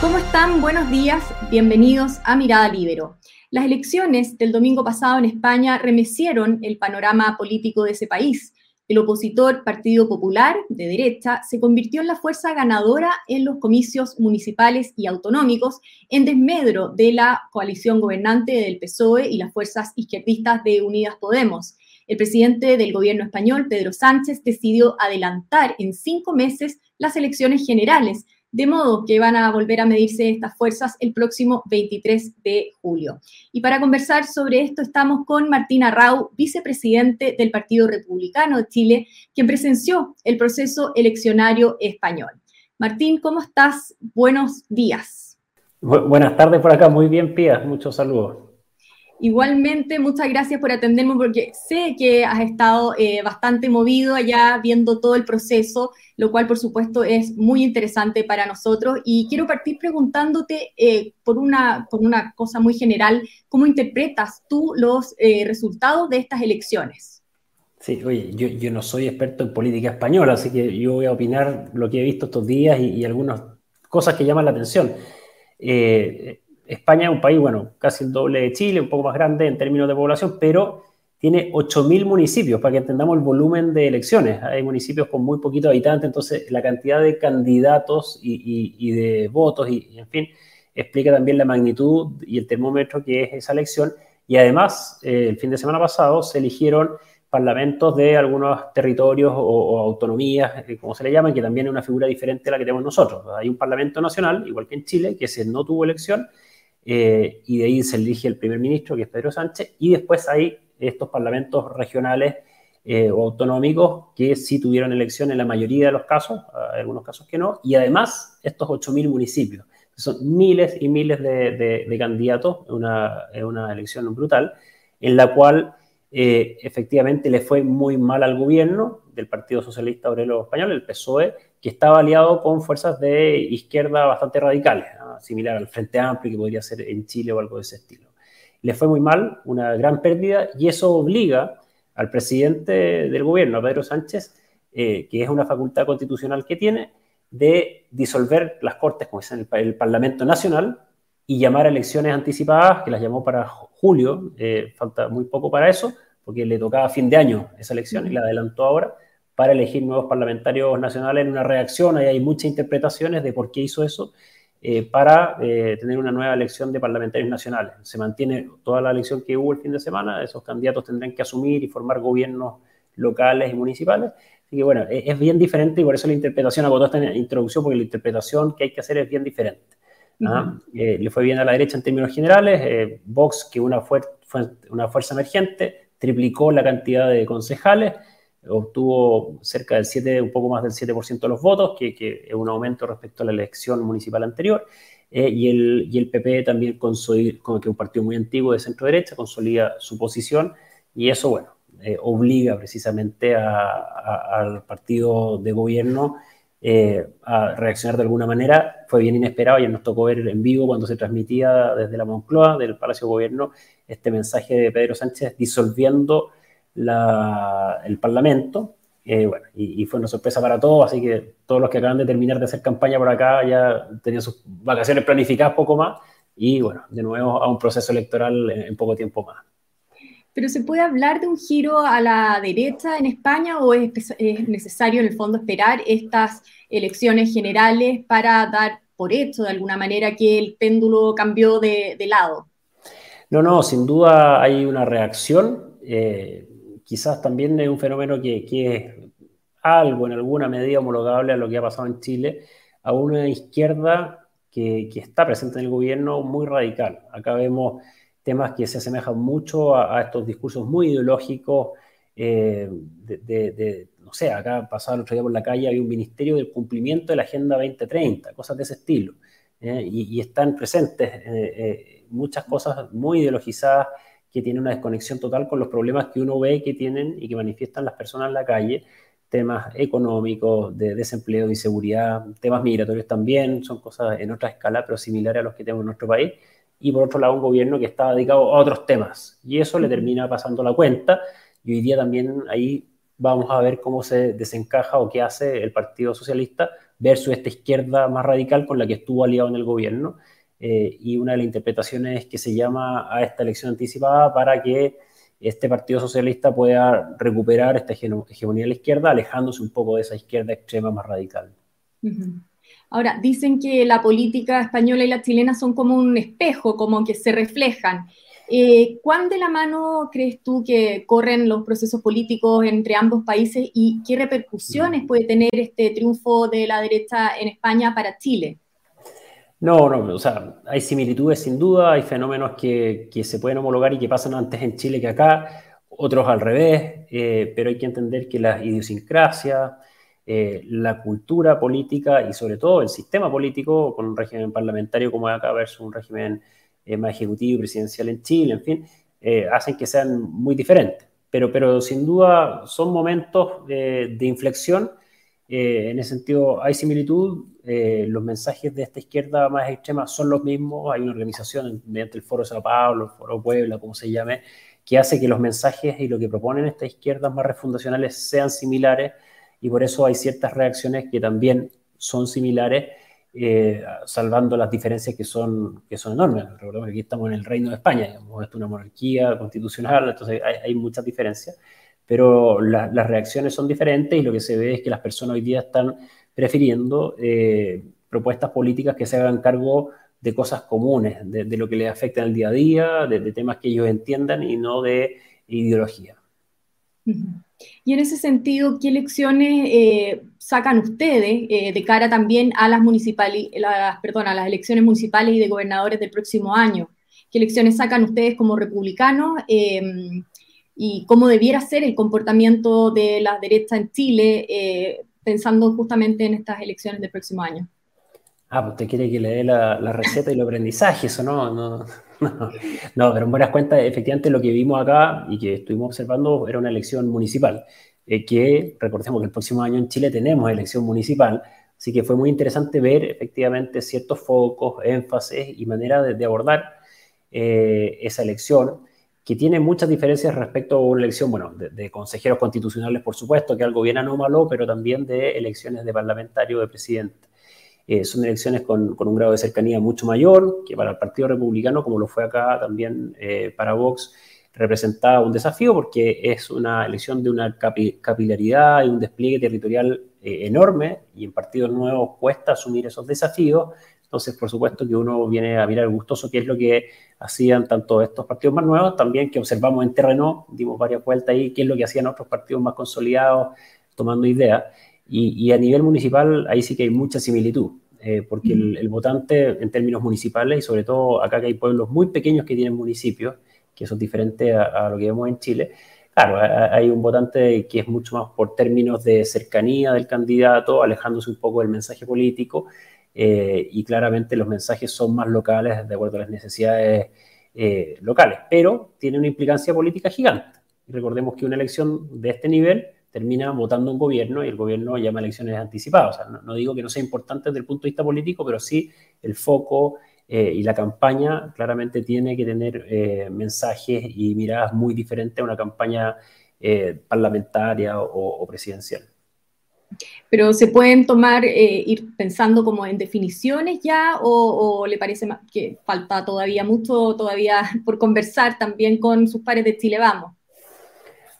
¿Cómo están? Buenos días, bienvenidos a Mirada Libero. Las elecciones del domingo pasado en España remecieron el panorama político de ese país. El opositor Partido Popular, de derecha, se convirtió en la fuerza ganadora en los comicios municipales y autonómicos, en desmedro de la coalición gobernante del PSOE y las fuerzas izquierdistas de Unidas Podemos. El presidente del gobierno español, Pedro Sánchez, decidió adelantar en cinco meses las elecciones generales, de modo que van a volver a medirse estas fuerzas el próximo 23 de julio. Y para conversar sobre esto estamos con Martina Rau, vicepresidente del Partido Republicano de Chile, quien presenció el proceso eleccionario español. Martín, ¿cómo estás? Buenos días. buenas tardes por acá, muy bien, Pía, muchos saludos. Igualmente, muchas gracias por atenderme porque sé que has estado eh, bastante movido allá viendo todo el proceso, lo cual por supuesto es muy interesante para nosotros. Y quiero partir preguntándote eh, por, una, por una cosa muy general, ¿cómo interpretas tú los eh, resultados de estas elecciones? Sí, oye, yo, no soy experto en política española, así que yo voy a opinar lo que he visto estos días y, y algunas cosas que llaman la atención. España es un país, bueno, casi el doble de Chile, un poco más grande en términos de población, pero tiene 8.000 municipios, para que entendamos el volumen de elecciones. Hay municipios con muy poquitos habitantes, entonces la cantidad de candidatos y, de votos, y, en fin, explica también la magnitud y el termómetro que es esa elección. Y además, eh, el fin de semana pasado se eligieron parlamentos de algunos territorios o, autonomías, eh, como se le llaman, que también es una figura diferente a la que tenemos nosotros. Hay un parlamento nacional, igual que en Chile, que se no tuvo elección, eh, y de ahí se elige el primer ministro, que es Pedro Sánchez, y después hay estos parlamentos regionales eh, o autonómicos que sí tuvieron elección en la mayoría de los casos, hay algunos casos que no, y además estos 8.000 municipios. Son miles y miles de, candidatos, es una, elección brutal, en la cual eh, efectivamente le fue muy mal al gobierno del Partido Socialista Obrero Español, el PSOE, que estaba aliado con fuerzas de izquierda bastante radicales, similar al Frente Amplio que podría ser en Chile o algo de ese estilo. Le fue muy mal, una gran pérdida, y eso obliga al presidente del gobierno, Pedro Sánchez, eh, que es una facultad constitucional que tiene, de disolver las Cortes, como es el, el Parlamento Nacional, y llamar a elecciones anticipadas, que las llamó para julio, eh, falta muy poco para eso, porque le tocaba fin de año esa elección y la adelantó ahora para elegir nuevos parlamentarios nacionales en una reacción. Ahí hay muchas interpretaciones de por qué hizo eso, eh, para eh, tener una nueva elección de parlamentarios nacionales. Se mantiene toda la elección que hubo el fin de semana, esos candidatos tendrán que asumir y formar gobiernos locales y municipales. Así que bueno, es, bien diferente y por eso la interpretación, hago toda esta introducción, porque la interpretación que hay que hacer es bien diferente. ¿ah? Eh, le fue bien a la derecha en términos generales, Vox, que una, fue una fuerza emergente, triplicó la cantidad de concejales, obtuvo cerca del 7, un poco más del 7% de los votos, que, es un aumento respecto a la elección municipal anterior. Eh, y, el, y el PP también, como que un partido muy antiguo de centro derecha, consolida su posición y eso, bueno, eh, obliga precisamente al partido de gobierno eh, a reaccionar de alguna manera. Fue bien inesperado, y nos tocó ver en vivo cuando se transmitía desde la Moncloa, del Palacio de Gobierno, este mensaje de Pedro Sánchez disolviendo el Parlamento. Eh, bueno, y, fue una sorpresa para todos, así que todos los que acaban de terminar de hacer campaña por acá ya tenían sus vacaciones planificadas poco más y bueno, de nuevo a un proceso electoral en, poco tiempo más. ¿Pero se puede hablar de un giro a la derecha en España o es, necesario en el fondo esperar estas elecciones generales para dar por hecho de alguna manera que el péndulo cambió de, lado? No, no, sin duda hay una reacción. Eh, quizás también es un fenómeno que, es algo en alguna medida homologable a lo que ha pasado en Chile, a una izquierda que, está presente en el gobierno muy radical. Acá vemos temas que se asemejan mucho a, estos discursos muy ideológicos, eh, de, no sé, acá pasaba el otro día por la calle, había un ministerio del cumplimiento de la Agenda 2030, cosas de ese estilo. Eh, y, están presentes eh, muchas cosas muy ideologizadas que tiene una desconexión total con los problemas que uno ve que tienen y que manifiestan las personas en la calle, temas económicos, de desempleo, de inseguridad, temas migratorios también, son cosas en otra escala, pero similares a los que tenemos en nuestro país. Y por otro lado, un gobierno que está dedicado a otros temas. Y eso le termina pasando la cuenta. Y hoy día también ahí vamos a ver cómo se desencaja o qué hace el Partido Socialista versus esta izquierda más radical con la que estuvo aliado en el gobierno. Eh, y una de las interpretaciones es que se llama a esta elección anticipada para que este Partido Socialista pueda recuperar esta hegemonía de la izquierda, alejándose un poco de esa izquierda extrema más radical. Ahora, dicen que la política española y la chilena son como un espejo, como que se reflejan. Eh, ¿Cuán de la mano crees tú que corren los procesos políticos entre ambos países y qué repercusiones puede tener este triunfo de la derecha en España para Chile? No, no, o sea, hay similitudes sin duda, hay fenómenos que, se pueden homologar y que pasan antes en Chile que acá, otros al revés, eh, pero hay que entender que las idiosincrasias, eh, la cultura política y sobre todo el sistema político con un régimen parlamentario como acá versus un régimen eh, más ejecutivo y presidencial en Chile, en fin, eh, hacen que sean muy diferentes. Pero, pero sin duda son momentos de inflexión. Eh, en ese sentido, hay similitud. los mensajes de esta izquierda más extrema son los mismos. Hay una organización mediante el Foro Sao Paulo, el Foro Puebla, como se llame, que hace que los mensajes y lo que proponen estas izquierdas más refundacionales sean similares y por eso hay ciertas reacciones que también son similares eh, salvando las diferencias que son, que son enormes. Recordemos que aquí estamos en el Reino de España, digamos, es una monarquía constitucional, entonces hay, muchas diferencias, pero las reacciones son diferentes y lo que se ve es que las personas hoy día están prefiriendo eh, propuestas políticas que se hagan cargo de cosas comunes, de, lo que les afecta en el día a día, de, temas que ellos entiendan y no de ideología. Y en ese sentido, ¿qué lecciones eh, sacan ustedes eh, de cara también a las, las, perdón, a las elecciones municipales y de gobernadores del próximo año? ¿Qué lecciones sacan ustedes como republicanos em, y cómo debiera ser el comportamiento de la derecha en Chile eh, pensando justamente en estas elecciones del próximo año? Ah, pues usted quiere que le dé la, receta y el aprendizaje, eso no, no, no, pero en buenas cuentas, efectivamente lo que vimos acá y que estuvimos observando era una elección municipal, que recordemos que el próximo año en Chile tenemos elección municipal, así que fue muy interesante ver efectivamente ciertos focos, énfasis y manera de, abordar eh, esa elección, que tiene muchas diferencias respecto a una elección, bueno, de, de, consejeros constitucionales, por supuesto, que algo bien anómalo, pero también de elecciones de parlamentario, de presidente. Eh, son elecciones con, un grado de cercanía mucho mayor, que para el Partido Republicano, como lo fue acá también eh, para Vox, representaba un desafío porque es una elección de una capilaridad y un despliegue territorial eh, enorme y en partidos nuevos cuesta asumir esos desafíos. Entonces, por supuesto que uno viene a mirar gustoso qué es lo que hacían tanto estos partidos más nuevos, también que observamos en terreno, dimos varias vueltas ahí, qué es lo que hacían otros partidos más consolidados, tomando ideas. Y, a nivel municipal, ahí sí que hay mucha similitud, eh, porque el, votante en términos municipales, y sobre todo acá que hay pueblos muy pequeños que tienen municipios, que eso es diferente a, lo que vemos en Chile, claro, hay un votante que es mucho más por términos de cercanía del candidato, alejándose un poco del mensaje político, eh, y claramente los mensajes son más locales de acuerdo a las necesidades eh, locales, pero tiene una implicancia política gigante. recordemos que una elección de este nivel termina votando un gobierno y el gobierno llama elecciones anticipadas. O sea, no, digo que no sea importante desde el punto de vista político, pero sí el foco eh, y la campaña claramente tiene que tener eh, mensajes y miradas muy diferentes a una campaña eh, parlamentaria o, presidencial. Pero se pueden tomar, ir pensando como en definiciones ya, o, o, le parece que falta todavía mucho, todavía por conversar también con sus pares de Chile Vamos?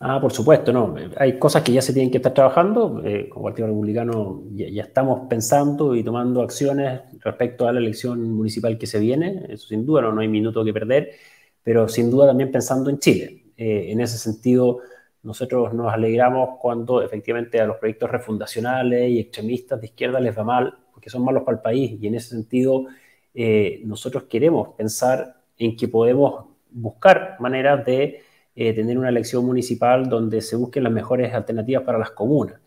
Ah, por supuesto, no. Hay cosas que ya se tienen que estar trabajando. Eh, como Partido Republicano ya, estamos pensando y tomando acciones respecto a la elección municipal que se viene. Eso sin duda no, hay minuto que perder, pero sin duda también pensando en Chile. Eh, en ese sentido, nosotros nos alegramos cuando efectivamente a los proyectos refundacionales y extremistas de izquierda les va mal, porque son malos para el país. Y en ese sentido, eh, nosotros queremos pensar en que podemos buscar maneras de eh, tener una elección municipal donde se busquen las mejores alternativas para las comunas.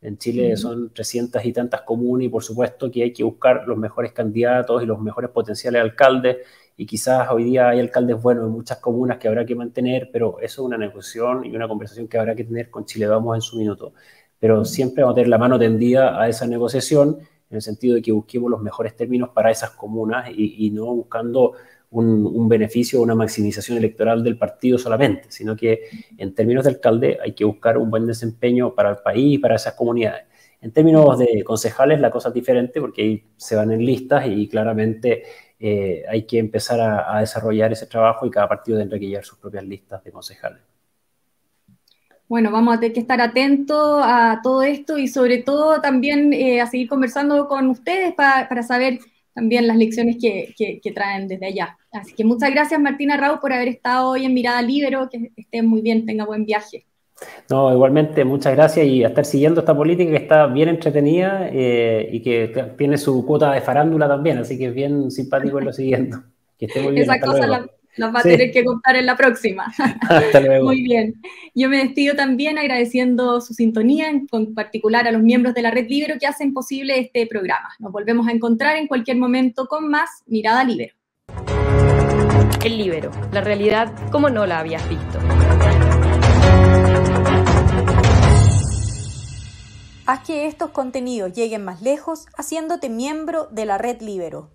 En Chile son 300 y tantas comunas y por supuesto que hay que buscar los mejores candidatos y los mejores potenciales alcaldes y quizás hoy día hay alcaldes buenos en muchas comunas que habrá que mantener, pero eso es una negociación y una conversación que habrá que tener con Chile Vamos en su minuto. Pero siempre vamos a tener la mano tendida a esa negociación en el sentido de que busquemos los mejores términos para esas comunas y, y no buscando un, beneficio o una maximización electoral del partido solamente, sino que en términos de alcalde hay que buscar un buen desempeño para el país y para esas comunidades. En términos de concejales, la cosa es diferente porque ahí se van en listas y claramente eh, hay que empezar a, desarrollar ese trabajo y cada partido tendrá que llevar sus propias listas de concejales. Bueno, vamos a tener que estar atentos a todo esto y sobre todo también eh, a seguir conversando con ustedes para, saber también las lecciones que, que, traen desde allá. Así que muchas gracias Martina Raúl por haber estado hoy en Mirada Libero, que estén muy bien, tenga buen viaje. No, igualmente, muchas gracias y a estar siguiendo esta política que está bien entretenida eh, y que tiene su cuota de farándula también, así que es bien simpático irlo siguiendo. Que esté muy bien. Esa cosa la, va a tener que contar en la próxima. Hasta luego. Muy bien. Yo me despido también agradeciendo su sintonía, en particular a los miembros de la Red Libero que hacen posible este programa. Nos volvemos a encontrar en cualquier momento con más Mirada Libero. El Libero, la realidad como no la habías visto. Haz que estos contenidos lleguen más lejos haciéndote miembro de la red Libero.